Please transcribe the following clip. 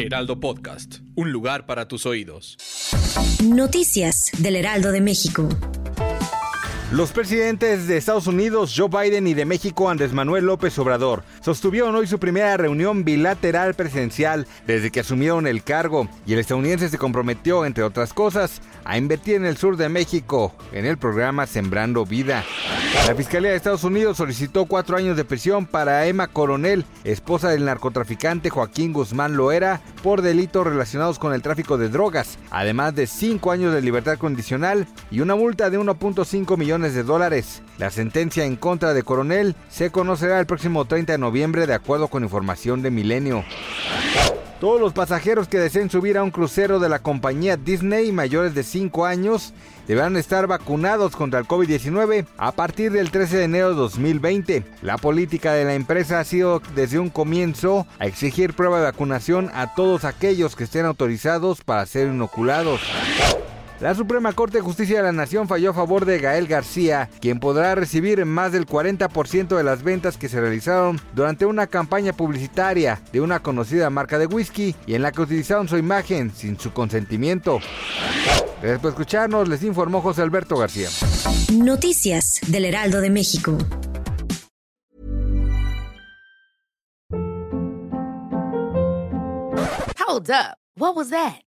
Heraldo Podcast, un lugar para tus oídos. Noticias del Heraldo de México. Los presidentes de Estados Unidos, Joe Biden, y de México, Andrés Manuel López Obrador, sostuvieron hoy su primera reunión bilateral presidencial desde que asumieron el cargo y el estadounidense se comprometió, entre otras cosas, a invertir en el sur de México en el programa Sembrando Vida. La Fiscalía de Estados Unidos solicitó cuatro años de prisión para Emma Coronel, esposa del narcotraficante Joaquín Guzmán Loera, por delitos relacionados con el tráfico de drogas, además de cinco años de libertad condicional y una multa de 1.5 millones de dólares. La sentencia en contra de Coronel se conocerá el próximo 30 de noviembre de acuerdo con información de Milenio. Todos los pasajeros que deseen subir a un crucero de la compañía Disney mayores de 5 años deberán estar vacunados contra el COVID-19 a partir del 13 de enero de 2020. La política de la empresa ha sido desde un comienzo a exigir prueba de vacunación a todos aquellos que estén autorizados para ser inoculados. La Suprema Corte de Justicia de la Nación falló a favor de Gael García, quien podrá recibir más del 40% de las ventas que se realizaron durante una campaña publicitaria de una conocida marca de whisky y en la que utilizaron su imagen sin su consentimiento. Después de escucharnos, les informó José Alberto García. Noticias del Heraldo de México. Hold up. What was that?